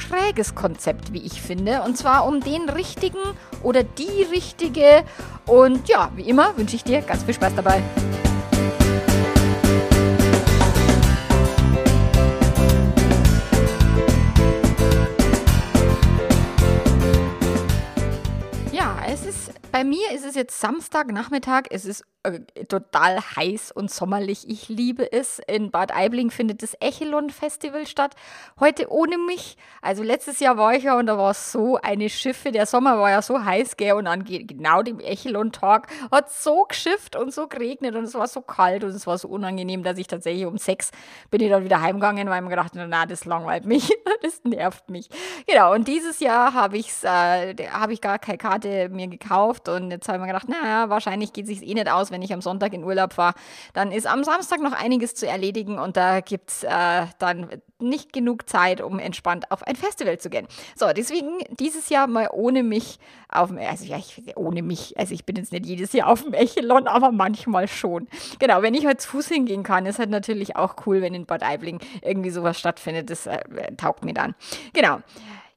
schräges Konzept, wie ich finde. Und zwar um den richtigen oder die richtige. Und ja, wie immer wünsche ich dir ganz viel Spaß dabei. Ja, es ist bei mir ist es jetzt Samstagnachmittag. Es ist total heiß und sommerlich. Ich liebe es. In Bad Aibling findet das Echelon Festival statt. Heute ohne mich. Also letztes Jahr war ich ja und da war es so eine Schiffe. Der Sommer war ja so heiß, gell? Und an genau dem Echelon-Tag hat so geschifft und so geregnet und es war so kalt und es war so unangenehm, dass ich tatsächlich um sechs bin ich dann wieder heimgegangen, weil ich mir gedacht habe, na, das langweilt mich. das nervt mich. Genau. Und dieses Jahr habe ich äh, habe ich gar keine Karte mir gekauft und jetzt habe ich mir gedacht, naja, wahrscheinlich geht es sich eh nicht aus, wenn ich am Sonntag in Urlaub fahre. Dann ist am Samstag noch einiges zu erledigen und da gibt es äh, dann nicht genug Zeit, um entspannt auf ein Festival zu gehen. So, deswegen dieses Jahr mal ohne mich auf dem, also ja, ich, ohne mich, also ich bin jetzt nicht jedes Jahr auf dem Echelon, aber manchmal schon. Genau, wenn ich halt zu Fuß hingehen kann, ist halt natürlich auch cool, wenn in Bad Aibling irgendwie sowas stattfindet. Das äh, taugt mir dann. Genau.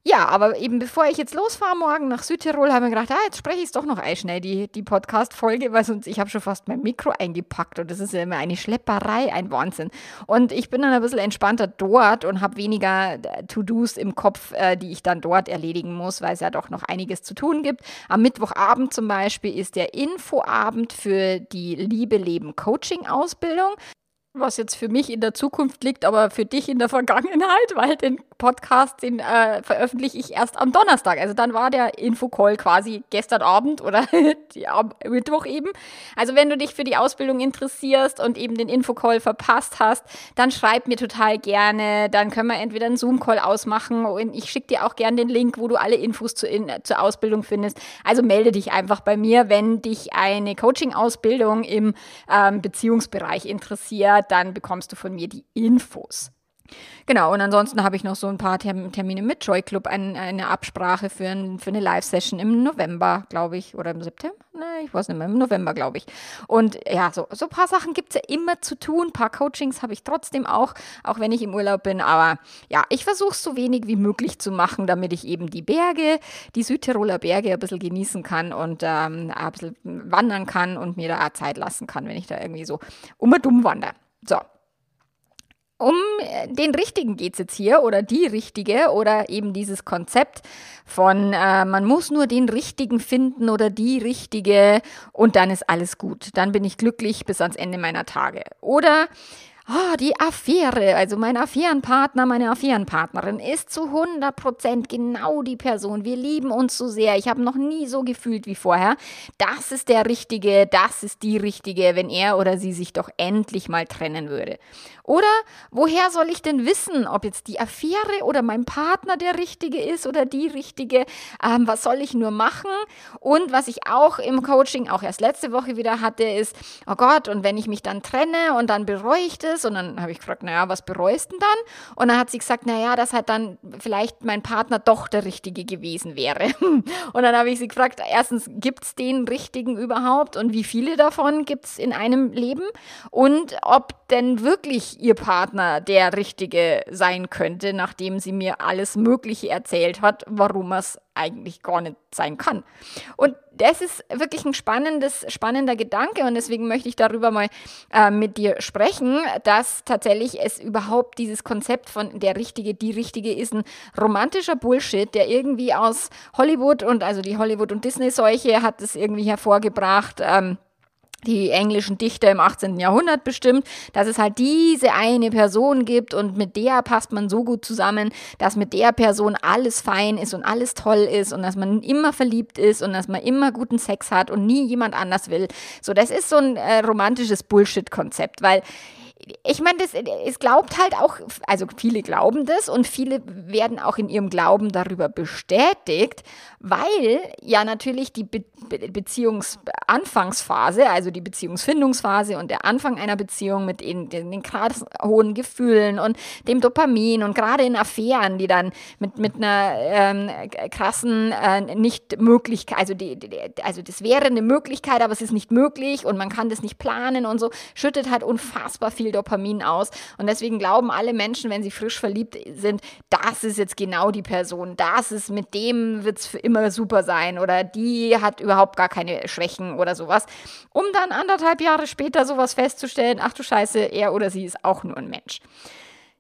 Ja, aber eben bevor ich jetzt losfahre morgen nach Südtirol, habe ich mir gedacht, ah, jetzt spreche ich es doch noch schnell, die, die Podcast-Folge, weil sonst ich habe schon fast mein Mikro eingepackt und das ist ja immer eine Schlepperei, ein Wahnsinn. Und ich bin dann ein bisschen entspannter dort und habe weniger äh, To-Dos im Kopf, äh, die ich dann dort erledigen muss, weil es ja doch noch einiges zu tun gibt. Am Mittwochabend zum Beispiel ist der Infoabend für die Liebe Leben Coaching Ausbildung was jetzt für mich in der Zukunft liegt, aber für dich in der Vergangenheit, weil den Podcast, den äh, veröffentliche ich erst am Donnerstag. Also dann war der Infocall quasi gestern Abend oder am Mittwoch eben. Also wenn du dich für die Ausbildung interessierst und eben den Infocall verpasst hast, dann schreib mir total gerne. Dann können wir entweder einen Zoom-Call ausmachen und ich schicke dir auch gerne den Link, wo du alle Infos zu in, zur Ausbildung findest. Also melde dich einfach bei mir, wenn dich eine Coaching-Ausbildung im ähm, Beziehungsbereich interessiert dann bekommst du von mir die Infos. Genau, und ansonsten habe ich noch so ein paar Termine mit Joy Club, ein, eine Absprache für, ein, für eine Live-Session im November, glaube ich, oder im September? Nein, ich weiß nicht mehr, im November, glaube ich. Und ja, so, so ein paar Sachen gibt es ja immer zu tun. Ein paar Coachings habe ich trotzdem auch, auch wenn ich im Urlaub bin. Aber ja, ich versuche es so wenig wie möglich zu machen, damit ich eben die Berge, die Südtiroler Berge ein bisschen genießen kann und ähm, ein bisschen wandern kann und mir da Zeit lassen kann, wenn ich da irgendwie so um und dumm wandere. So. Um äh, den Richtigen geht es jetzt hier oder die Richtige oder eben dieses Konzept von äh, man muss nur den Richtigen finden oder die Richtige und dann ist alles gut. Dann bin ich glücklich bis ans Ende meiner Tage. Oder oh, die Affäre, also mein Affärenpartner, meine Affärenpartnerin ist zu 100% genau die Person. Wir lieben uns so sehr. Ich habe noch nie so gefühlt wie vorher. Das ist der Richtige, das ist die Richtige, wenn er oder sie sich doch endlich mal trennen würde. Oder woher soll ich denn wissen, ob jetzt die Affäre oder mein Partner der Richtige ist oder die Richtige? Ähm, was soll ich nur machen? Und was ich auch im Coaching, auch erst letzte Woche wieder hatte, ist, oh Gott, und wenn ich mich dann trenne und dann bereue ich das, und dann habe ich gefragt, naja, was bereust du denn dann? Und dann hat sie gesagt, naja, dass halt dann vielleicht mein Partner doch der Richtige gewesen wäre. Und dann habe ich sie gefragt, erstens, gibt es den Richtigen überhaupt und wie viele davon gibt es in einem Leben? Und ob denn wirklich ihr Partner der Richtige sein könnte, nachdem sie mir alles Mögliche erzählt hat, warum er es eigentlich gar nicht sein kann. Und das ist wirklich ein spannendes, spannender Gedanke und deswegen möchte ich darüber mal äh, mit dir sprechen, dass tatsächlich es überhaupt dieses Konzept von der Richtige, die Richtige ist ein romantischer Bullshit, der irgendwie aus Hollywood und also die Hollywood- und Disney-Seuche hat es irgendwie hervorgebracht. Ähm, die englischen Dichter im 18. Jahrhundert bestimmt, dass es halt diese eine Person gibt und mit der passt man so gut zusammen, dass mit der Person alles fein ist und alles toll ist und dass man immer verliebt ist und dass man immer guten Sex hat und nie jemand anders will. So, das ist so ein äh, romantisches Bullshit-Konzept, weil ich meine, es glaubt halt auch, also viele glauben das und viele werden auch in ihrem Glauben darüber bestätigt, weil ja natürlich die Be Be Beziehungsanfangsphase, also die Beziehungsfindungsphase und der Anfang einer Beziehung mit den, den, den krass hohen Gefühlen und dem Dopamin und gerade in Affären, die dann mit, mit einer ähm, krassen äh, nicht Möglichkeit, also, die, die, also das wäre eine Möglichkeit, aber es ist nicht möglich und man kann das nicht planen und so, schüttet halt unfassbar viel Dopamin aus. Und deswegen glauben alle Menschen, wenn sie frisch verliebt sind, das ist jetzt genau die Person, das ist, mit dem wird es für immer super sein oder die hat überhaupt gar keine Schwächen oder sowas, um dann anderthalb Jahre später sowas festzustellen, ach du Scheiße, er oder sie ist auch nur ein Mensch.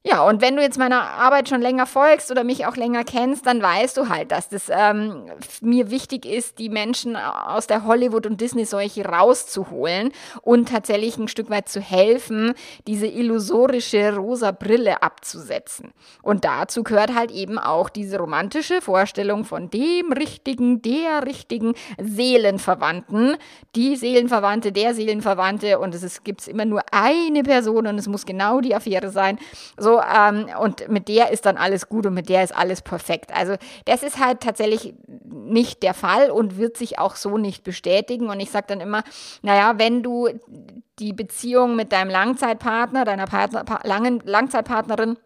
Ja, und wenn du jetzt meiner Arbeit schon länger folgst oder mich auch länger kennst, dann weißt du halt, dass das ähm, mir wichtig ist, die Menschen aus der Hollywood- und Disney-Seuche rauszuholen und tatsächlich ein Stück weit zu helfen, diese illusorische rosa Brille abzusetzen. Und dazu gehört halt eben auch diese romantische Vorstellung von dem richtigen, der richtigen Seelenverwandten, die Seelenverwandte, der Seelenverwandte und es gibt immer nur eine Person und es muss genau die Affäre sein. So, ähm, und mit der ist dann alles gut und mit der ist alles perfekt. Also das ist halt tatsächlich nicht der Fall und wird sich auch so nicht bestätigen. Und ich sage dann immer, naja, wenn du die Beziehung mit deinem Langzeitpartner, deiner Partner, langen, Langzeitpartnerin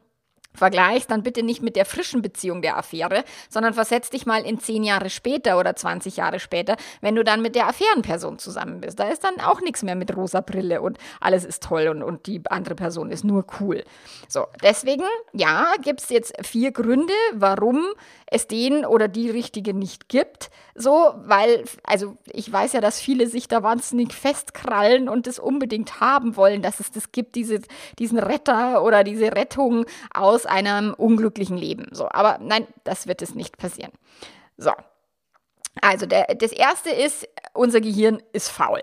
vergleichst, dann bitte nicht mit der frischen Beziehung der Affäre, sondern versetz dich mal in zehn Jahre später oder 20 Jahre später, wenn du dann mit der Affärenperson zusammen bist. Da ist dann auch nichts mehr mit rosa Brille und alles ist toll und, und die andere Person ist nur cool. So, deswegen, ja, gibt es jetzt vier Gründe, warum es den oder die Richtige nicht gibt. So, weil, also ich weiß ja, dass viele sich da wahnsinnig festkrallen und das unbedingt haben wollen, dass es das gibt, diese, diesen Retter oder diese Rettung aus einem unglücklichen Leben. So, aber nein, das wird es nicht passieren. So. Also, der, das erste ist, unser Gehirn ist faul.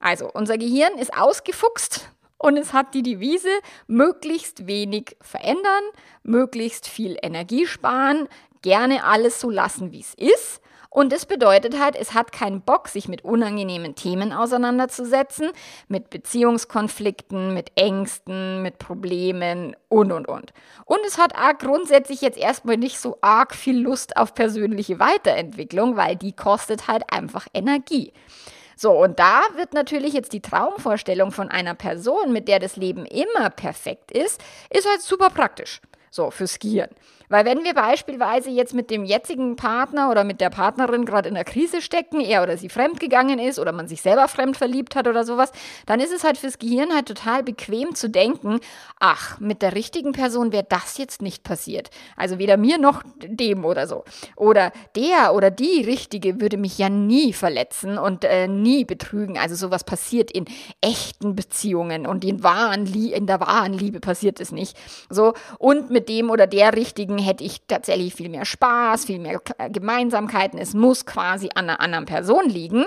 Also, unser Gehirn ist ausgefuchst und es hat die Devise, möglichst wenig verändern, möglichst viel Energie sparen, gerne alles so lassen, wie es ist. Und das bedeutet halt, es hat keinen Bock, sich mit unangenehmen Themen auseinanderzusetzen, mit Beziehungskonflikten, mit Ängsten, mit Problemen und, und, und. Und es hat auch grundsätzlich jetzt erstmal nicht so arg viel Lust auf persönliche Weiterentwicklung, weil die kostet halt einfach Energie. So, und da wird natürlich jetzt die Traumvorstellung von einer Person, mit der das Leben immer perfekt ist, ist halt super praktisch. So, fürs Gehirn. Weil wenn wir beispielsweise jetzt mit dem jetzigen Partner oder mit der Partnerin gerade in einer Krise stecken, er oder sie fremdgegangen ist oder man sich selber fremd verliebt hat oder sowas, dann ist es halt fürs Gehirn halt total bequem zu denken, ach, mit der richtigen Person wäre das jetzt nicht passiert. Also weder mir noch dem oder so. Oder der oder die Richtige würde mich ja nie verletzen und äh, nie betrügen. Also sowas passiert in echten Beziehungen und in, wahren in der wahren Liebe passiert es nicht. So, und mit dem oder der Richtigen hätte ich tatsächlich viel mehr Spaß, viel mehr Gemeinsamkeiten. Es muss quasi an einer anderen Person liegen.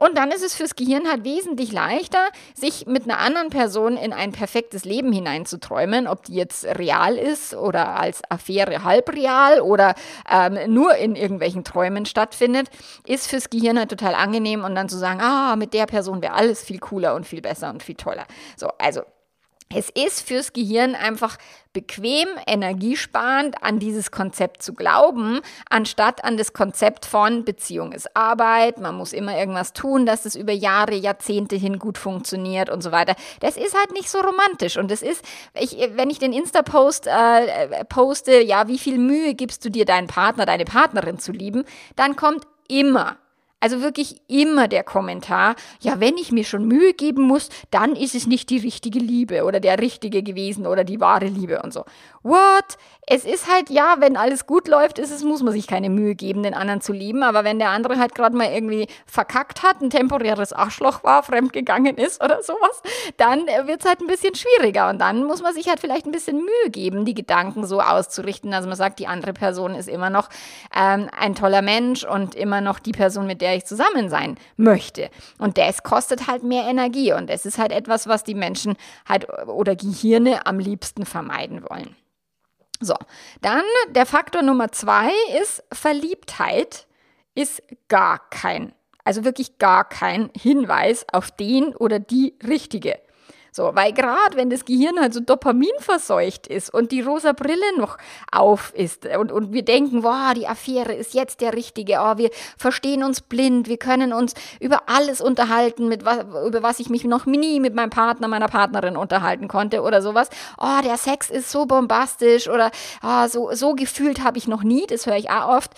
Und dann ist es fürs Gehirn halt wesentlich leichter, sich mit einer anderen Person in ein perfektes Leben hineinzuträumen, ob die jetzt real ist oder als Affäre halbreal oder ähm, nur in irgendwelchen Träumen stattfindet, ist fürs Gehirn halt total angenehm und dann zu sagen, ah, mit der Person wäre alles viel cooler und viel besser und viel toller. So, also es ist fürs Gehirn einfach bequem, energiesparend, an dieses Konzept zu glauben, anstatt an das Konzept von Beziehung ist Arbeit, man muss immer irgendwas tun, dass es über Jahre, Jahrzehnte hin gut funktioniert und so weiter. Das ist halt nicht so romantisch. Und das ist, ich, wenn ich den Insta-Post äh, poste, ja, wie viel Mühe gibst du dir, deinen Partner, deine Partnerin zu lieben, dann kommt immer also wirklich immer der Kommentar, ja, wenn ich mir schon Mühe geben muss, dann ist es nicht die richtige Liebe oder der richtige gewesen oder die wahre Liebe und so. What? Es ist halt, ja, wenn alles gut läuft, ist es, muss man sich keine Mühe geben, den anderen zu lieben. Aber wenn der andere halt gerade mal irgendwie verkackt hat, ein temporäres Arschloch war, fremdgegangen ist oder sowas, dann wird es halt ein bisschen schwieriger. Und dann muss man sich halt vielleicht ein bisschen Mühe geben, die Gedanken so auszurichten, dass man sagt, die andere Person ist immer noch ähm, ein toller Mensch und immer noch die Person, mit der ich zusammen sein möchte. Und das kostet halt mehr Energie. Und das ist halt etwas, was die Menschen halt oder Gehirne am liebsten vermeiden wollen. So, dann der Faktor Nummer zwei ist Verliebtheit ist gar kein, also wirklich gar kein Hinweis auf den oder die Richtige. So, weil gerade wenn das Gehirn halt so Dopamin verseucht ist und die rosa Brille noch auf ist und, und wir denken, wow, die Affäre ist jetzt der richtige, oh, wir verstehen uns blind, wir können uns über alles unterhalten, mit was, über was ich mich noch nie mit meinem Partner, meiner Partnerin unterhalten konnte oder sowas. Oh, der Sex ist so bombastisch oder oh, so, so gefühlt habe ich noch nie, das höre ich auch oft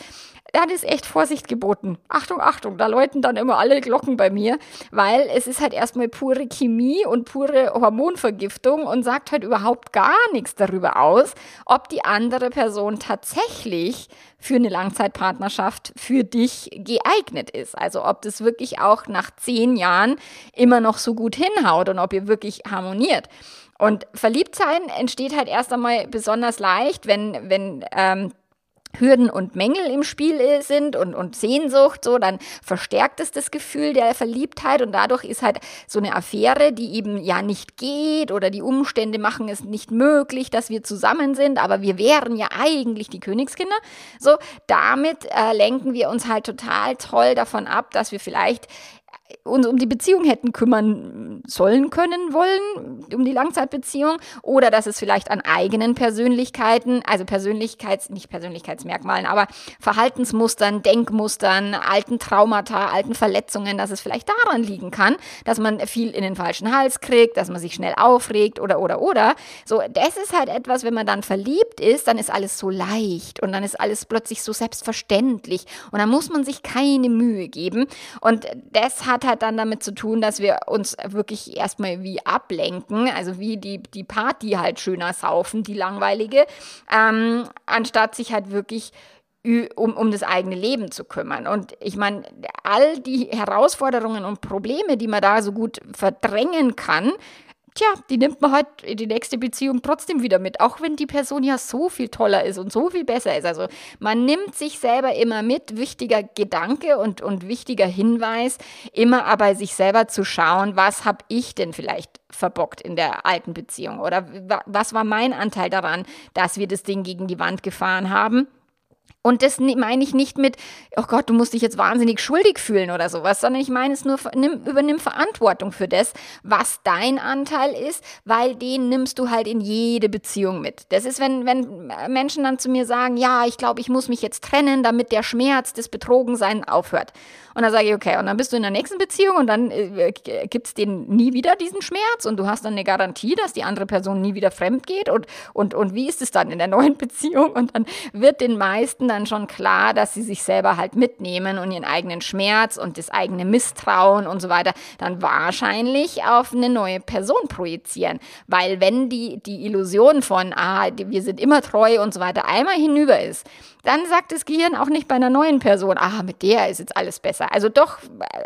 dann ist echt Vorsicht geboten. Achtung, Achtung, da läuten dann immer alle Glocken bei mir, weil es ist halt erstmal pure Chemie und pure Hormonvergiftung und sagt halt überhaupt gar nichts darüber aus, ob die andere Person tatsächlich für eine Langzeitpartnerschaft für dich geeignet ist. Also ob das wirklich auch nach zehn Jahren immer noch so gut hinhaut und ob ihr wirklich harmoniert. Und Verliebtsein entsteht halt erst einmal besonders leicht, wenn, wenn ähm, Hürden und Mängel im Spiel sind und, und Sehnsucht, so, dann verstärkt es das Gefühl der Verliebtheit und dadurch ist halt so eine Affäre, die eben ja nicht geht oder die Umstände machen es nicht möglich, dass wir zusammen sind, aber wir wären ja eigentlich die Königskinder. So, damit äh, lenken wir uns halt total toll davon ab, dass wir vielleicht uns um die Beziehung hätten kümmern sollen können wollen, um die Langzeitbeziehung, oder dass es vielleicht an eigenen Persönlichkeiten, also Persönlichkeits, nicht Persönlichkeitsmerkmalen, aber Verhaltensmustern, Denkmustern, alten Traumata, alten Verletzungen, dass es vielleicht daran liegen kann, dass man viel in den falschen Hals kriegt, dass man sich schnell aufregt oder oder oder. So, das ist halt etwas, wenn man dann verliebt ist, dann ist alles so leicht und dann ist alles plötzlich so selbstverständlich und dann muss man sich keine Mühe geben und das hat hat dann damit zu tun, dass wir uns wirklich erstmal wie ablenken, also wie die, die Party halt schöner saufen, die langweilige, ähm, anstatt sich halt wirklich um, um das eigene Leben zu kümmern. Und ich meine, all die Herausforderungen und Probleme, die man da so gut verdrängen kann, tja, die nimmt man halt in die nächste Beziehung trotzdem wieder mit, auch wenn die Person ja so viel toller ist und so viel besser ist. Also man nimmt sich selber immer mit, wichtiger Gedanke und, und wichtiger Hinweis, immer aber sich selber zu schauen, was habe ich denn vielleicht verbockt in der alten Beziehung? Oder was war mein Anteil daran, dass wir das Ding gegen die Wand gefahren haben und das meine ich nicht mit, oh Gott, du musst dich jetzt wahnsinnig schuldig fühlen oder sowas, sondern ich meine es nur, nimm, übernimm Verantwortung für das, was dein Anteil ist, weil den nimmst du halt in jede Beziehung mit. Das ist, wenn, wenn Menschen dann zu mir sagen, ja, ich glaube, ich muss mich jetzt trennen, damit der Schmerz des Betrogenseins aufhört. Und dann sage ich, okay, und dann bist du in der nächsten Beziehung und dann äh, gibt es den nie wieder diesen Schmerz und du hast dann eine Garantie, dass die andere Person nie wieder fremd geht und, und, und wie ist es dann in der neuen Beziehung? Und dann wird den meisten dann schon klar, dass sie sich selber halt mitnehmen und ihren eigenen Schmerz und das eigene Misstrauen und so weiter dann wahrscheinlich auf eine neue Person projizieren. Weil wenn die, die Illusion von, ah, wir sind immer treu und so weiter einmal hinüber ist, dann sagt das Gehirn auch nicht bei einer neuen Person, ah, mit der ist jetzt alles besser. Also doch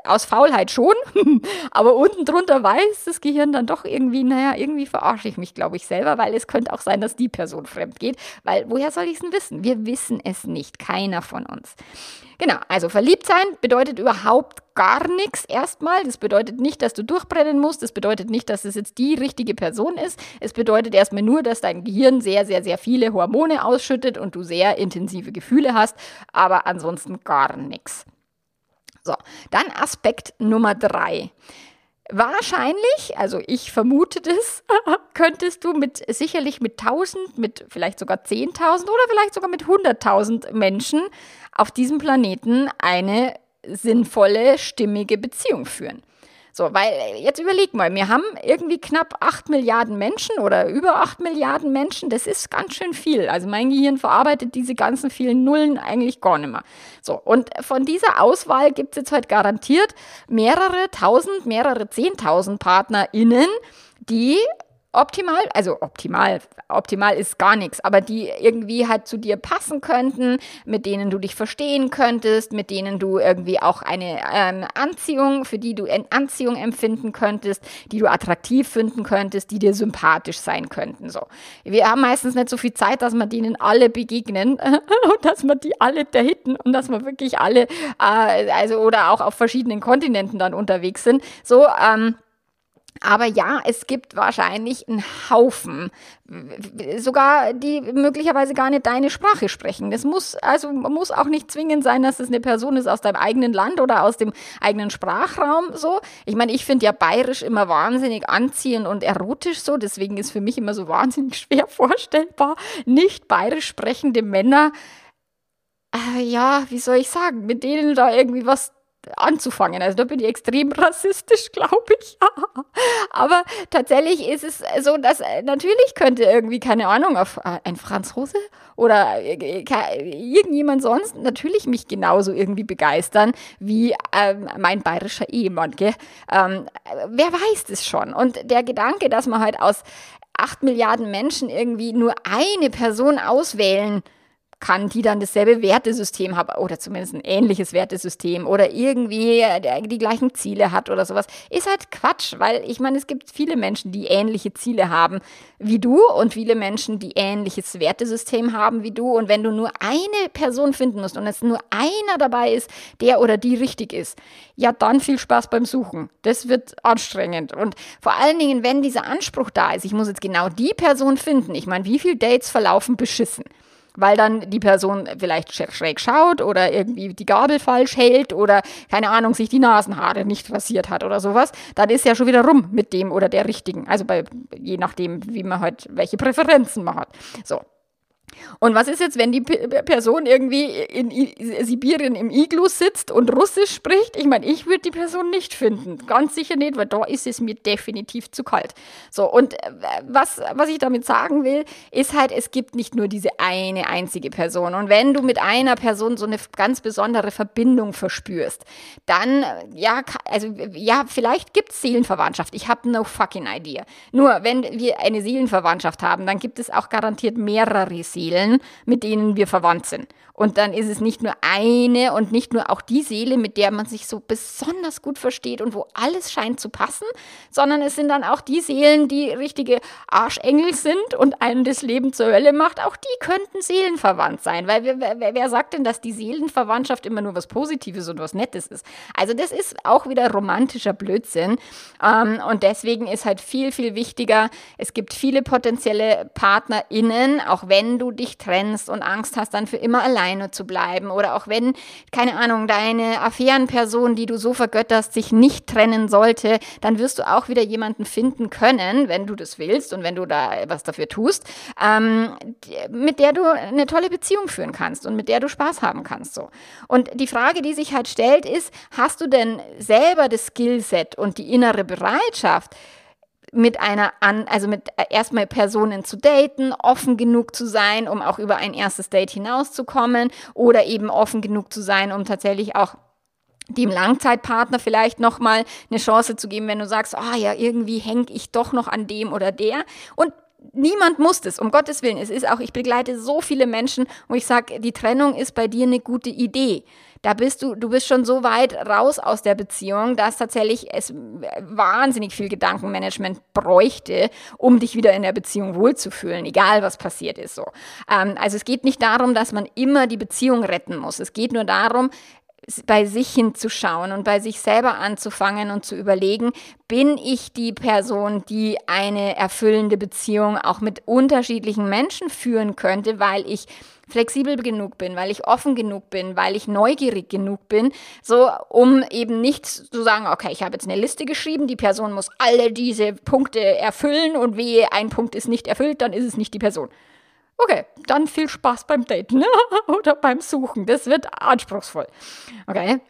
aus Faulheit schon, aber unten drunter weiß das Gehirn dann doch irgendwie, naja, irgendwie verarsche ich mich, glaube ich, selber, weil es könnte auch sein, dass die Person fremd geht, weil woher soll ich es denn wissen? Wir wissen es nicht, keiner von uns. Genau, also verliebt sein bedeutet überhaupt gar nichts erstmal. Das bedeutet nicht, dass du durchbrennen musst. Das bedeutet nicht, dass es jetzt die richtige Person ist. Es bedeutet erstmal nur, dass dein Gehirn sehr, sehr, sehr viele Hormone ausschüttet und du sehr intensive Gefühle hast, aber ansonsten gar nichts. So, dann Aspekt Nummer drei. Wahrscheinlich, also ich vermute das, könntest du mit sicherlich mit 1000, mit vielleicht sogar 10.000 oder vielleicht sogar mit 100.000 Menschen auf diesem Planeten eine sinnvolle, stimmige Beziehung führen. So, weil jetzt überleg mal, wir haben irgendwie knapp 8 Milliarden Menschen oder über 8 Milliarden Menschen. Das ist ganz schön viel. Also mein Gehirn verarbeitet diese ganzen vielen Nullen eigentlich gar nicht mehr. So, und von dieser Auswahl gibt es jetzt halt garantiert mehrere tausend, mehrere zehntausend PartnerInnen, die optimal, also optimal, optimal ist gar nichts, aber die irgendwie halt zu dir passen könnten, mit denen du dich verstehen könntest, mit denen du irgendwie auch eine ähm, Anziehung, für die du Anziehung empfinden könntest, die du attraktiv finden könntest, die dir sympathisch sein könnten. So. Wir haben meistens nicht so viel Zeit, dass wir denen alle begegnen und dass wir die alle dahinten und dass wir wirklich alle, äh, also oder auch auf verschiedenen Kontinenten dann unterwegs sind. So, ähm, Aber ja, es gibt wahrscheinlich einen Haufen, sogar die möglicherweise gar nicht deine Sprache sprechen. Das muss also muss auch nicht zwingend sein, dass es eine Person ist aus deinem eigenen Land oder aus dem eigenen Sprachraum. So, ich meine, ich finde ja bayerisch immer wahnsinnig anziehend und erotisch so. Deswegen ist für mich immer so wahnsinnig schwer vorstellbar, nicht bayerisch sprechende Männer. Äh, ja, wie soll ich sagen, mit denen da irgendwie was anzufangen. Also da bin ich extrem rassistisch, glaube ich. Aber tatsächlich ist es so, dass äh, natürlich könnte irgendwie, keine Ahnung, auf äh, ein Franzose oder äh, irgendjemand sonst natürlich mich genauso irgendwie begeistern wie ähm, mein bayerischer Ehemann. Gell? Ähm, wer weiß das schon? Und der Gedanke, dass man halt aus acht Milliarden Menschen irgendwie nur eine Person auswählen kann, die dann dasselbe Wertesystem hat oder zumindest ein ähnliches Wertesystem oder irgendwie äh, die gleichen Ziele hat oder sowas, ist halt Quatsch, weil ich meine, es gibt viele Menschen, die ähnliche Ziele haben wie du und viele Menschen, die ähnliches Wertesystem haben wie du und wenn du nur eine Person finden musst und es nur einer dabei ist, der oder die richtig ist, ja dann viel Spaß beim Suchen. Das wird anstrengend und vor allen Dingen, wenn dieser Anspruch da ist, ich muss jetzt genau die Person finden. Ich meine, wie viele Dates verlaufen beschissen? Weil dann die Person vielleicht schräg schaut oder irgendwie die Gabel falsch hält oder keine Ahnung, sich die Nasenhaare nicht rasiert hat oder sowas, dann ist ja schon wieder rum mit dem oder der richtigen. Also bei, je nachdem, wie man halt, welche Präferenzen man hat. So. Und was ist jetzt, wenn die P Person irgendwie in I Sibirien im Iglu sitzt und Russisch spricht? Ich meine, ich würde die Person nicht finden. Ganz sicher nicht, weil da ist es mir definitiv zu kalt. So, und äh, was, was ich damit sagen will, ist halt, es gibt nicht nur diese eine einzige Person. Und wenn du mit einer Person so eine ganz besondere Verbindung verspürst, dann, ja, also, ja, vielleicht gibt es Seelenverwandtschaft. Ich habe no fucking idea. Nur, wenn wir eine Seelenverwandtschaft haben, dann gibt es auch garantiert mehrere Seelen. Seelen, mit denen wir verwandt sind. Und dann ist es nicht nur eine und nicht nur auch die Seele, mit der man sich so besonders gut versteht und wo alles scheint zu passen, sondern es sind dann auch die Seelen, die richtige Arschengel sind und einem das Leben zur Hölle macht. Auch die könnten seelenverwandt sein, weil wer, wer, wer sagt denn, dass die Seelenverwandtschaft immer nur was Positives und was Nettes ist? Also das ist auch wieder romantischer Blödsinn. Ähm, und deswegen ist halt viel, viel wichtiger, es gibt viele potenzielle PartnerInnen, auch wenn du dich trennst und Angst hast, dann für immer alleine zu bleiben oder auch wenn, keine Ahnung, deine Affärenperson, die du so vergötterst, sich nicht trennen sollte, dann wirst du auch wieder jemanden finden können, wenn du das willst und wenn du da was dafür tust, ähm, mit der du eine tolle Beziehung führen kannst und mit der du Spaß haben kannst. So. Und die Frage, die sich halt stellt, ist, hast du denn selber das Skillset und die innere Bereitschaft, mit einer an, also mit äh, erstmal Personen zu daten, offen genug zu sein, um auch über ein erstes Date hinauszukommen oder eben offen genug zu sein, um tatsächlich auch dem Langzeitpartner vielleicht nochmal eine Chance zu geben, wenn du sagst, ah oh ja, irgendwie hänge ich doch noch an dem oder der. Und niemand muss das, um Gottes Willen. Es ist auch, ich begleite so viele Menschen, wo ich sage, die Trennung ist bei dir eine gute Idee da bist du, du bist schon so weit raus aus der Beziehung, dass tatsächlich es wahnsinnig viel Gedankenmanagement bräuchte, um dich wieder in der Beziehung wohlzufühlen, egal was passiert ist so. Ähm, also es geht nicht darum, dass man immer die Beziehung retten muss. Es geht nur darum, bei sich hinzuschauen und bei sich selber anzufangen und zu überlegen, bin ich die Person, die eine erfüllende Beziehung auch mit unterschiedlichen Menschen führen könnte, weil ich flexibel genug bin, weil ich offen genug bin, weil ich neugierig genug bin, so um eben nicht zu sagen, okay, ich habe jetzt eine Liste geschrieben, die Person muss alle diese Punkte erfüllen und wehe, ein Punkt ist nicht erfüllt, dann ist es nicht die Person. Okay, dann viel Spaß beim Daten oder beim Suchen. Das wird anspruchsvoll. Okay.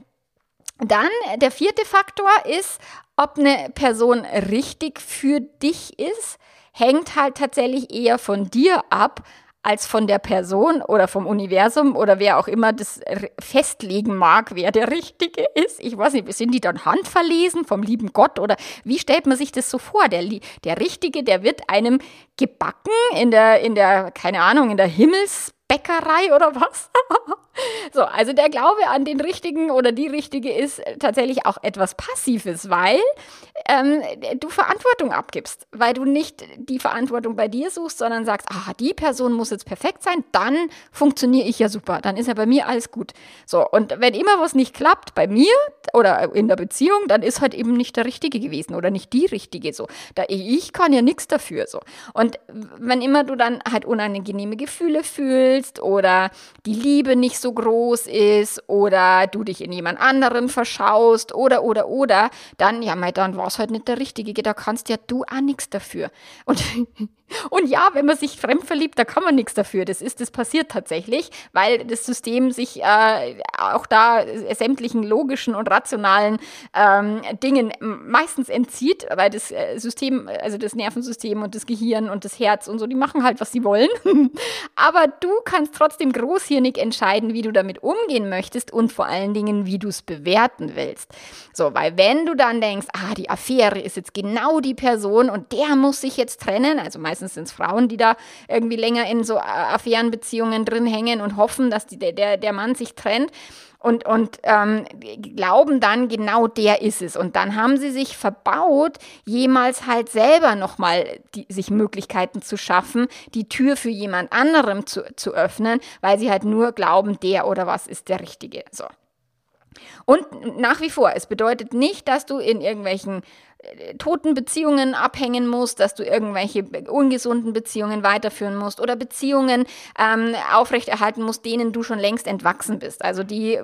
Dann der vierte Faktor ist, ob eine Person richtig für dich ist, hängt halt tatsächlich eher von dir ab, als von der Person oder vom Universum oder wer auch immer das festlegen mag, wer der Richtige ist. Ich weiß nicht, sind die dann handverlesen vom lieben Gott oder wie stellt man sich das so vor? Der, der Richtige, der wird einem gebacken in der, in der, keine Ahnung, in der Himmelsbäckerei oder was? So, also der Glaube an den Richtigen oder die Richtige ist tatsächlich auch etwas Passives, weil ähm, du Verantwortung abgibst, weil du nicht die Verantwortung bei dir suchst, sondern sagst, ah, die Person muss jetzt perfekt sein, dann funktioniere ich ja super, dann ist ja bei mir alles gut. So, und wenn immer was nicht klappt bei mir oder in der Beziehung, dann ist halt eben nicht der Richtige gewesen oder nicht die Richtige so. Da ich kann ja nichts dafür so. Und wenn immer du dann halt unangenehme Gefühle fühlst oder die Liebe nicht so groß ist oder du dich in jemand anderen verschaust oder oder oder, dann ja, mei, dann war es halt nicht der Richtige. Da kannst ja du auch nichts dafür. Und und ja, wenn man sich fremd verliebt, da kann man nichts dafür. Das ist, das passiert tatsächlich, weil das System sich äh, auch da sämtlichen logischen und rationalen ähm, Dingen meistens entzieht, weil das äh, System, also das Nervensystem und das Gehirn und das Herz und so, die machen halt, was sie wollen. Aber du kannst trotzdem großhirnig entscheiden, wie du damit umgehen möchtest und vor allen Dingen, wie du es bewerten willst. So, weil wenn du dann denkst, ah, die Affäre ist jetzt genau die Person und der muss sich jetzt trennen, also meistens sind es Frauen, die da irgendwie länger in so Affärenbeziehungen drin hängen und hoffen, dass die, der, der Mann sich trennt und, und ähm, glauben dann, genau der ist es. Und dann haben sie sich verbaut, jemals halt selber nochmal sich Möglichkeiten zu schaffen, die Tür für jemand anderem zu, zu öffnen, weil sie halt nur glauben, der oder was ist der Richtige. So. Und nach wie vor, es bedeutet nicht, dass du in irgendwelchen toten Beziehungen abhängen musst, dass du irgendwelche ungesunden Beziehungen weiterführen musst oder Beziehungen ähm, aufrechterhalten musst, denen du schon längst entwachsen bist. Also die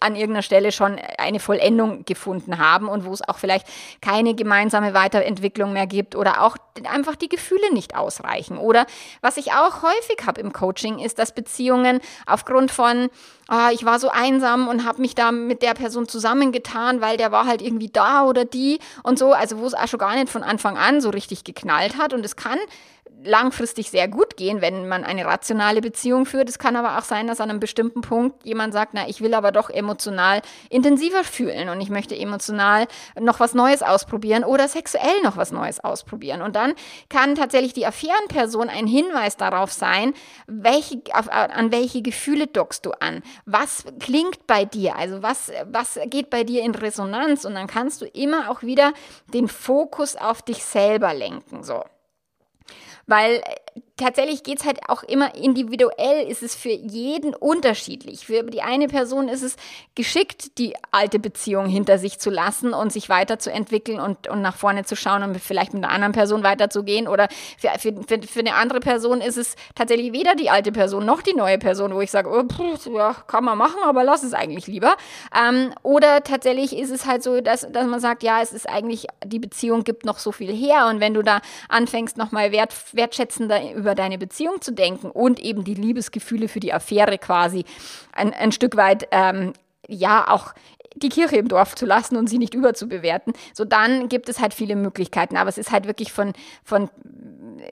an irgendeiner Stelle schon eine Vollendung gefunden haben und wo es auch vielleicht keine gemeinsame Weiterentwicklung mehr gibt oder auch einfach die Gefühle nicht ausreichen. Oder was ich auch häufig habe im Coaching, ist, dass Beziehungen aufgrund von ah, ich war so einsam und habe mich da mit der Person zusammengetan, weil der war halt irgendwie da oder die und so, also wo es auch schon gar nicht von Anfang an so richtig geknallt hat. Und es kann langfristig sehr gut gehen, wenn man eine rationale Beziehung führt. Es kann aber auch sein, dass an einem bestimmten Punkt jemand sagt, na, ich will aber doch emotional intensiver fühlen und ich möchte emotional noch was Neues ausprobieren oder sexuell noch was Neues ausprobieren. Und dann kann tatsächlich die Affärenperson ein Hinweis darauf sein, welche, auf, an welche Gefühle dockst du an? Was klingt bei dir? Also was, was geht bei dir in Resonanz? Und dann kannst du immer auch wieder den Fokus auf dich selber lenken. So. Weil äh, tatsächlich geht es halt auch immer individuell, ist es für jeden unterschiedlich. Für die eine Person ist es geschickt, die alte Beziehung hinter sich zu lassen und sich weiterzuentwickeln und, und nach vorne zu schauen und vielleicht mit einer anderen Person weiterzugehen. Oder für, für, für, für eine andere Person ist es tatsächlich weder die alte Person noch die neue Person, wo ich sage, oh, pff, ja, kann man machen, aber lass es eigentlich lieber. Ähm, oder tatsächlich ist es halt so, dass, dass man sagt, ja, es ist eigentlich, die Beziehung gibt noch so viel her und wenn du da anfängst, nochmal wert, wertschätzender über über deine Beziehung zu denken und eben die Liebesgefühle für die Affäre quasi ein, ein Stück weit ähm, ja auch die Kirche im Dorf zu lassen und sie nicht überzubewerten, so dann gibt es halt viele Möglichkeiten. Aber es ist halt wirklich von, von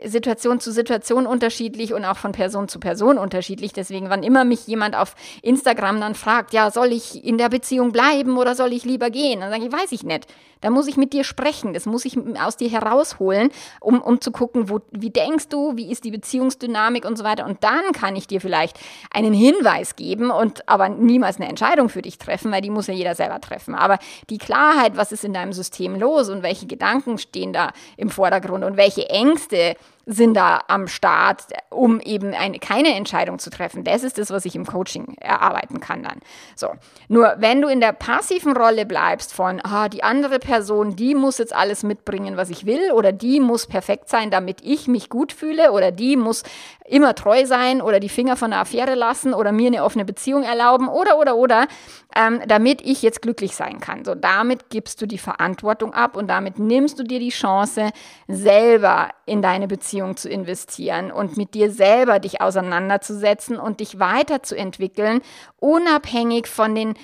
Situation zu Situation unterschiedlich und auch von Person zu Person unterschiedlich. Deswegen, wann immer mich jemand auf Instagram dann fragt, ja, soll ich in der Beziehung bleiben oder soll ich lieber gehen? Dann sage ich, weiß ich nicht. Da muss ich mit dir sprechen. Das muss ich aus dir herausholen, um, um zu gucken, wo, wie denkst du, wie ist die Beziehungsdynamik und so weiter. Und dann kann ich dir vielleicht einen Hinweis geben und aber niemals eine Entscheidung für dich treffen, weil die muss ja jeder selber treffen. Aber die Klarheit, was ist in deinem System los und welche Gedanken stehen da im Vordergrund und welche Ängste sind da am Start, um eben eine, keine Entscheidung zu treffen. Das ist das, was ich im Coaching erarbeiten kann dann. So. Nur wenn du in der passiven Rolle bleibst von, ah, die andere Person, die muss jetzt alles mitbringen, was ich will, oder die muss perfekt sein, damit ich mich gut fühle, oder die muss immer treu sein, oder die Finger von der Affäre lassen, oder mir eine offene Beziehung erlauben, oder, oder, oder, ähm, damit ich jetzt glücklich sein kann. So, damit gibst du die Verantwortung ab und damit nimmst du dir die Chance, selber in deine Beziehung zu investieren und mit dir selber dich auseinanderzusetzen und dich weiterzuentwickeln, unabhängig von den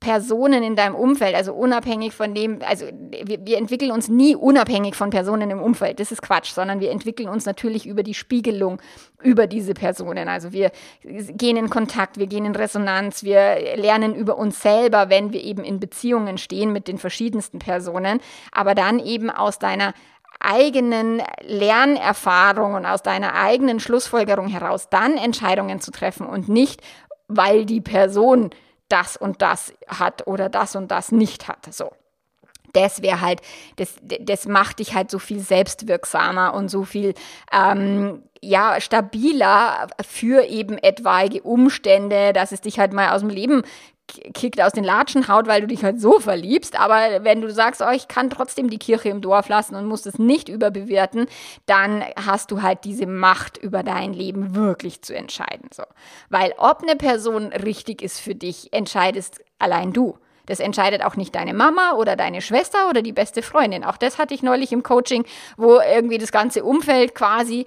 Personen in deinem Umfeld, also unabhängig von dem, also wir, wir, entwickeln uns nie unabhängig von Personen im Umfeld, das ist Quatsch, sondern wir entwickeln uns natürlich über die Spiegelung über diese Personen. Also wir gehen in Kontakt, wir gehen in Resonanz, wir lernen über uns selber, wenn wir eben in Beziehungen stehen mit den verschiedensten Personen, aber dann eben aus deiner eigenen Lernerfahrung und aus deiner eigenen Schlussfolgerung heraus dann Entscheidungen zu treffen und nicht weil die Person das und das hat oder das und das nicht hat. So. Das wäre halt, das, das macht dich halt so viel selbstwirksamer und so viel ähm, ja, stabiler für eben etwaige Umstände, dass es dich halt mal aus dem Leben kickt aus den Latschen haut, weil du dich halt so verliebst. Aber wenn du sagst, oh, ich kann trotzdem die Kirche im Dorf lassen und muss es nicht überbewerten, dann hast du halt diese Macht über dein Leben wirklich zu entscheiden. So. Weil ob eine Person richtig ist für dich, entscheidest allein du. Das entscheidet auch nicht deine Mama oder deine Schwester oder die beste Freundin. Auch das hatte ich neulich im Coaching, wo irgendwie das ganze Umfeld quasi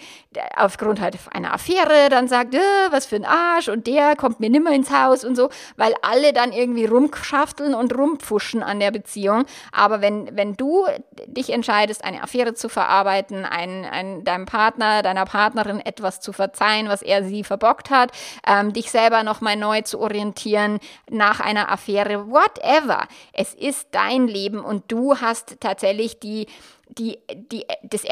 aufgrund halt einer Affäre dann sagt, äh, was für ein Arsch und der kommt mir nimmer ins Haus und so, weil alle dann irgendwie rumschafteln und rumpfuschen an der Beziehung. Aber wenn, wenn du dich entscheidest, eine Affäre zu verarbeiten, ein, ein, deinem Partner, deiner Partnerin etwas zu verzeihen, was er sie verbockt hat, ähm, dich selber nochmal neu zu orientieren nach einer Affäre, whatever whatever. Es ist dein Leben und du hast tatsächlich die, die, die, das,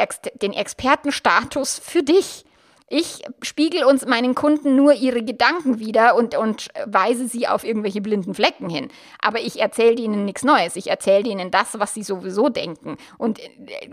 den Expertenstatus für dich. Ich spiegel uns meinen Kunden nur ihre Gedanken wieder und, und weise sie auf irgendwelche blinden Flecken hin. Aber ich erzähle ihnen nichts Neues. Ich erzähle ihnen das, was sie sowieso denken und äh,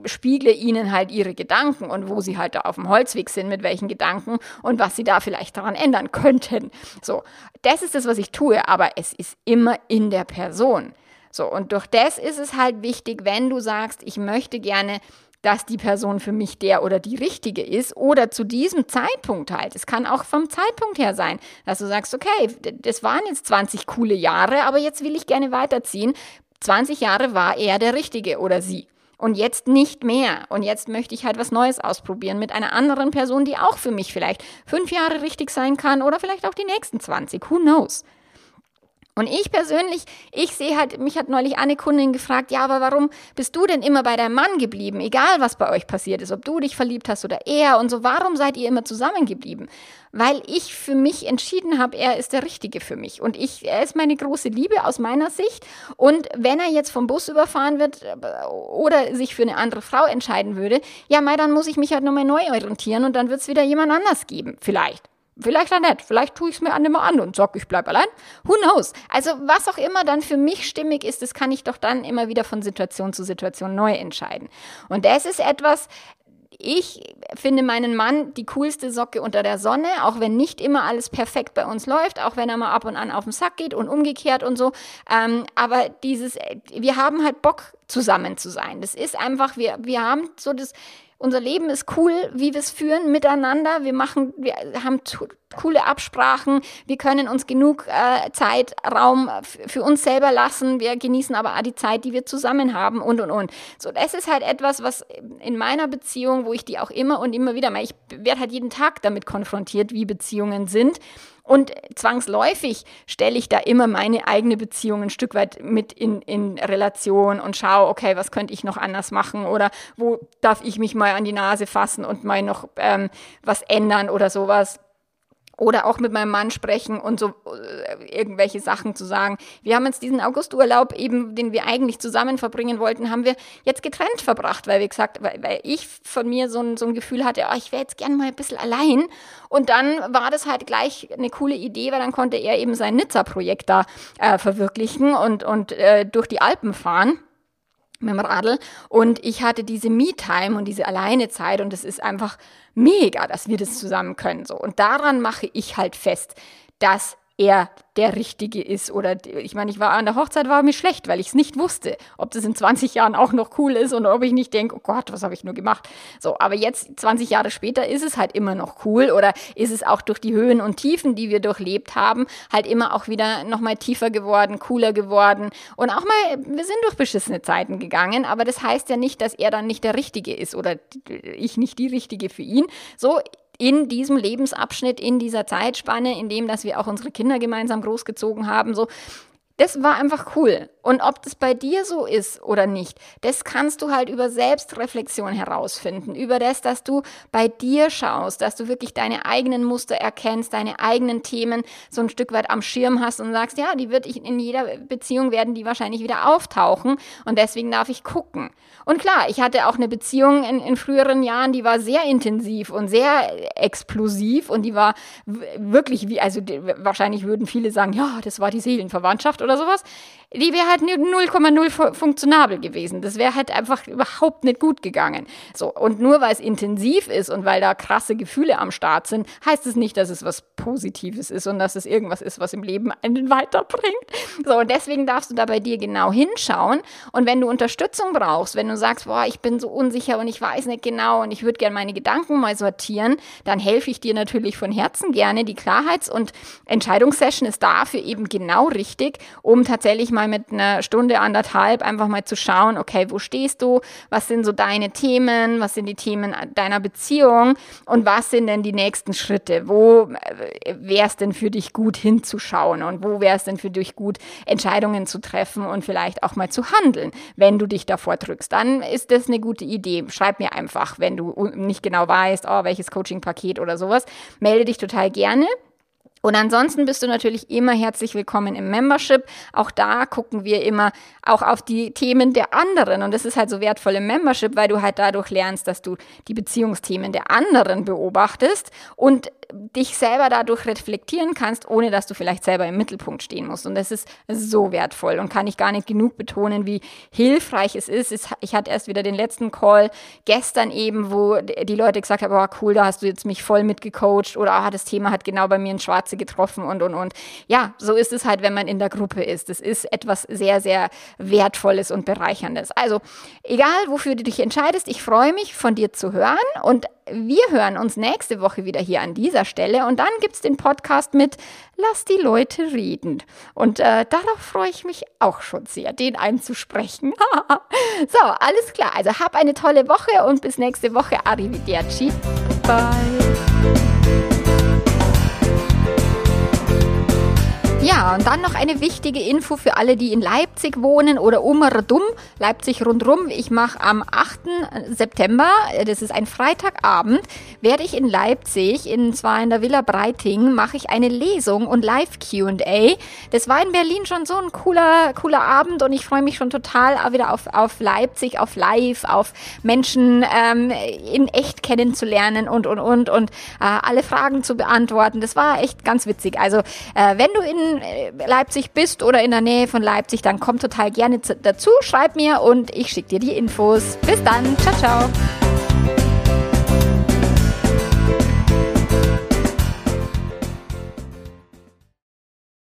spiegle ihnen halt ihre Gedanken und wo sie halt da auf dem Holzweg sind, mit welchen Gedanken und was sie da vielleicht daran ändern könnten. So, das ist das, was ich tue, aber es ist immer in der Person. So, und durch das ist es halt wichtig, wenn du sagst, ich möchte gerne dass die Person für mich der oder die richtige ist oder zu diesem Zeitpunkt halt. Es kann auch vom Zeitpunkt her sein, dass du sagst, okay, das waren jetzt 20 coole Jahre, aber jetzt will ich gerne weiterziehen. 20 Jahre war er der Richtige oder sie. Und jetzt nicht mehr. Und jetzt möchte ich halt was Neues ausprobieren mit einer anderen Person, die auch für mich vielleicht fünf Jahre richtig sein kann oder vielleicht auch die nächsten 20. Who knows? Und ich persönlich, ich sehe halt, mich hat neulich eine Kundin gefragt, ja, aber warum bist du denn immer bei deinem Mann geblieben, egal was bei euch passiert ist, ob du dich verliebt hast oder er und so, warum seid ihr immer zusammengeblieben? Weil ich für mich entschieden habe, er ist der Richtige für mich und ich, er ist meine große Liebe aus meiner Sicht und wenn er jetzt vom Bus überfahren wird äh, oder sich für eine andere Frau entscheiden würde, ja, mei, dann muss ich mich halt nochmal neu orientieren und dann wird es wieder jemand anders geben, vielleicht. Vielleicht auch nicht. Vielleicht tue ich es mir an immer an und sag, ich bleib allein. Who knows? Also was auch immer dann für mich stimmig ist, das kann ich doch dann immer wieder von Situation zu Situation neu entscheiden. Und das ist etwas, ich finde meinen Mann die coolste Socke unter der Sonne, auch wenn nicht immer alles perfekt bei uns läuft, auch wenn er mal ab und an auf den Sack geht und umgekehrt und so. Ähm, aber dieses, wir haben halt Bock zusammen zu sein. Das ist einfach, wir, wir haben so das, unser Leben ist cool, wie wir es führen miteinander. Wir machen, wir haben coole Absprachen. Wir können uns genug äh, Zeit, für uns selber lassen. Wir genießen aber auch die Zeit, die wir zusammen haben und und und. So, das ist halt etwas, was in meiner Beziehung, wo ich die auch immer und immer wieder, ich werde halt jeden Tag damit konfrontiert, wie Beziehungen sind. Und zwangsläufig stelle ich da immer meine eigene Beziehung ein Stück weit mit in, in Relation und schaue, okay, was könnte ich noch anders machen oder wo darf ich mich mal an die Nase fassen und mal noch ähm, was ändern oder sowas oder auch mit meinem Mann sprechen und so äh, irgendwelche Sachen zu sagen. Wir haben jetzt diesen Augusturlaub eben, den wir eigentlich zusammen verbringen wollten, haben wir jetzt getrennt verbracht, weil wir gesagt, weil, weil ich von mir so ein, so ein Gefühl hatte, oh, ich wäre jetzt gerne mal ein bisschen allein. Und dann war das halt gleich eine coole Idee, weil dann konnte er eben sein Nizza-Projekt da äh, verwirklichen und, und äh, durch die Alpen fahren mit dem Radl. Und ich hatte diese Me-Time und diese Alleinezeit und es ist einfach mega, dass wir das zusammen können so. Und daran mache ich halt fest, dass er der Richtige ist. Oder ich meine, ich war an der Hochzeit, war mir schlecht, weil ich es nicht wusste, ob das in 20 Jahren auch noch cool ist und ob ich nicht denke, oh Gott, was habe ich nur gemacht. So, aber jetzt, 20 Jahre später, ist es halt immer noch cool oder ist es auch durch die Höhen und Tiefen, die wir durchlebt haben, halt immer auch wieder nochmal tiefer geworden, cooler geworden. Und auch mal, wir sind durch beschissene Zeiten gegangen, aber das heißt ja nicht, dass er dann nicht der Richtige ist oder ich nicht die Richtige für ihn. So, in diesem Lebensabschnitt, in dieser Zeitspanne, in dem, dass wir auch unsere Kinder gemeinsam großgezogen haben, so, das war einfach cool. Und ob das bei dir so ist oder nicht, das kannst du halt über Selbstreflexion herausfinden. Über das, dass du bei dir schaust, dass du wirklich deine eigenen Muster erkennst, deine eigenen Themen so ein Stück weit am Schirm hast und sagst, ja, die wird in jeder Beziehung werden die wahrscheinlich wieder auftauchen und deswegen darf ich gucken. Und klar, ich hatte auch eine Beziehung in, in früheren Jahren, die war sehr intensiv und sehr explosiv und die war wirklich wie, also die, wahrscheinlich würden viele sagen, ja, das war die Seelenverwandtschaft oder sowas die wäre halt 0,0 funktionabel gewesen. Das wäre halt einfach überhaupt nicht gut gegangen. So, und nur weil es intensiv ist und weil da krasse Gefühle am Start sind, heißt es nicht, dass es was Positives ist und dass es irgendwas ist, was im Leben einen weiterbringt. So, und deswegen darfst du da bei dir genau hinschauen. Und wenn du Unterstützung brauchst, wenn du sagst, boah, ich bin so unsicher und ich weiß nicht genau und ich würde gerne meine Gedanken mal sortieren, dann helfe ich dir natürlich von Herzen gerne. Die Klarheits- und Entscheidungssession ist dafür eben genau richtig, um tatsächlich mal mit einer Stunde, anderthalb einfach mal zu schauen, okay, wo stehst du? Was sind so deine Themen? Was sind die Themen deiner Beziehung? Und was sind denn die nächsten Schritte? Wo äh, wäre es denn für dich gut hinzuschauen? Und wo wäre es denn für dich gut, Entscheidungen zu treffen und vielleicht auch mal zu handeln, wenn du dich davor drückst? Dann ist das eine gute Idee. Schreib mir einfach, wenn du nicht genau weißt, oh, welches Coaching-Paket oder sowas. Melde dich total gerne. Und ansonsten bist du natürlich immer herzlich willkommen im Membership. Auch da gucken wir immer auch auf die Themen der anderen. Und das ist halt so wertvoll im Membership, weil du halt dadurch lernst, dass du die Beziehungsthemen der anderen beobachtest und dich selber dadurch reflektieren kannst, ohne dass du vielleicht selber im Mittelpunkt stehen musst. Und das ist so wertvoll und kann ich gar nicht genug betonen, wie hilfreich es ist. Ich hatte erst wieder den letzten Call gestern eben, wo die Leute gesagt haben, oh cool, da hast du jetzt mich voll mitgecoacht oder ah, das Thema hat genau bei mir ein Schwarze getroffen und, und, und. Ja, so ist es halt, wenn man in der Gruppe ist. Das ist etwas sehr, sehr Wertvolles und Bereicherndes. Also, egal wofür du dich entscheidest, ich freue mich, von dir zu hören und wir hören uns nächste Woche wieder hier an dieser Stelle und dann gibt es den Podcast mit Lass die Leute reden. Und äh, darauf freue ich mich auch schon sehr, den einzusprechen. so, alles klar. Also hab eine tolle Woche und bis nächste Woche. Arrivederci. Bye. Ja, und dann noch eine wichtige Info für alle, die in Leipzig wohnen oder umredum, Leipzig rundrum. Ich mache am 8. September, das ist ein Freitagabend, werde ich in Leipzig, in zwar in der Villa Breiting, mache ich eine Lesung und Live Q&A. Das war in Berlin schon so ein cooler, cooler Abend und ich freue mich schon total wieder auf, auf Leipzig, auf Live, auf Menschen ähm, in echt kennenzulernen und, und, und, und äh, alle Fragen zu beantworten. Das war echt ganz witzig. Also, äh, wenn du in äh, Leipzig bist oder in der Nähe von Leipzig, dann komm total gerne dazu, schreib mir und ich schicke dir die Infos. Bis dann, ciao, ciao.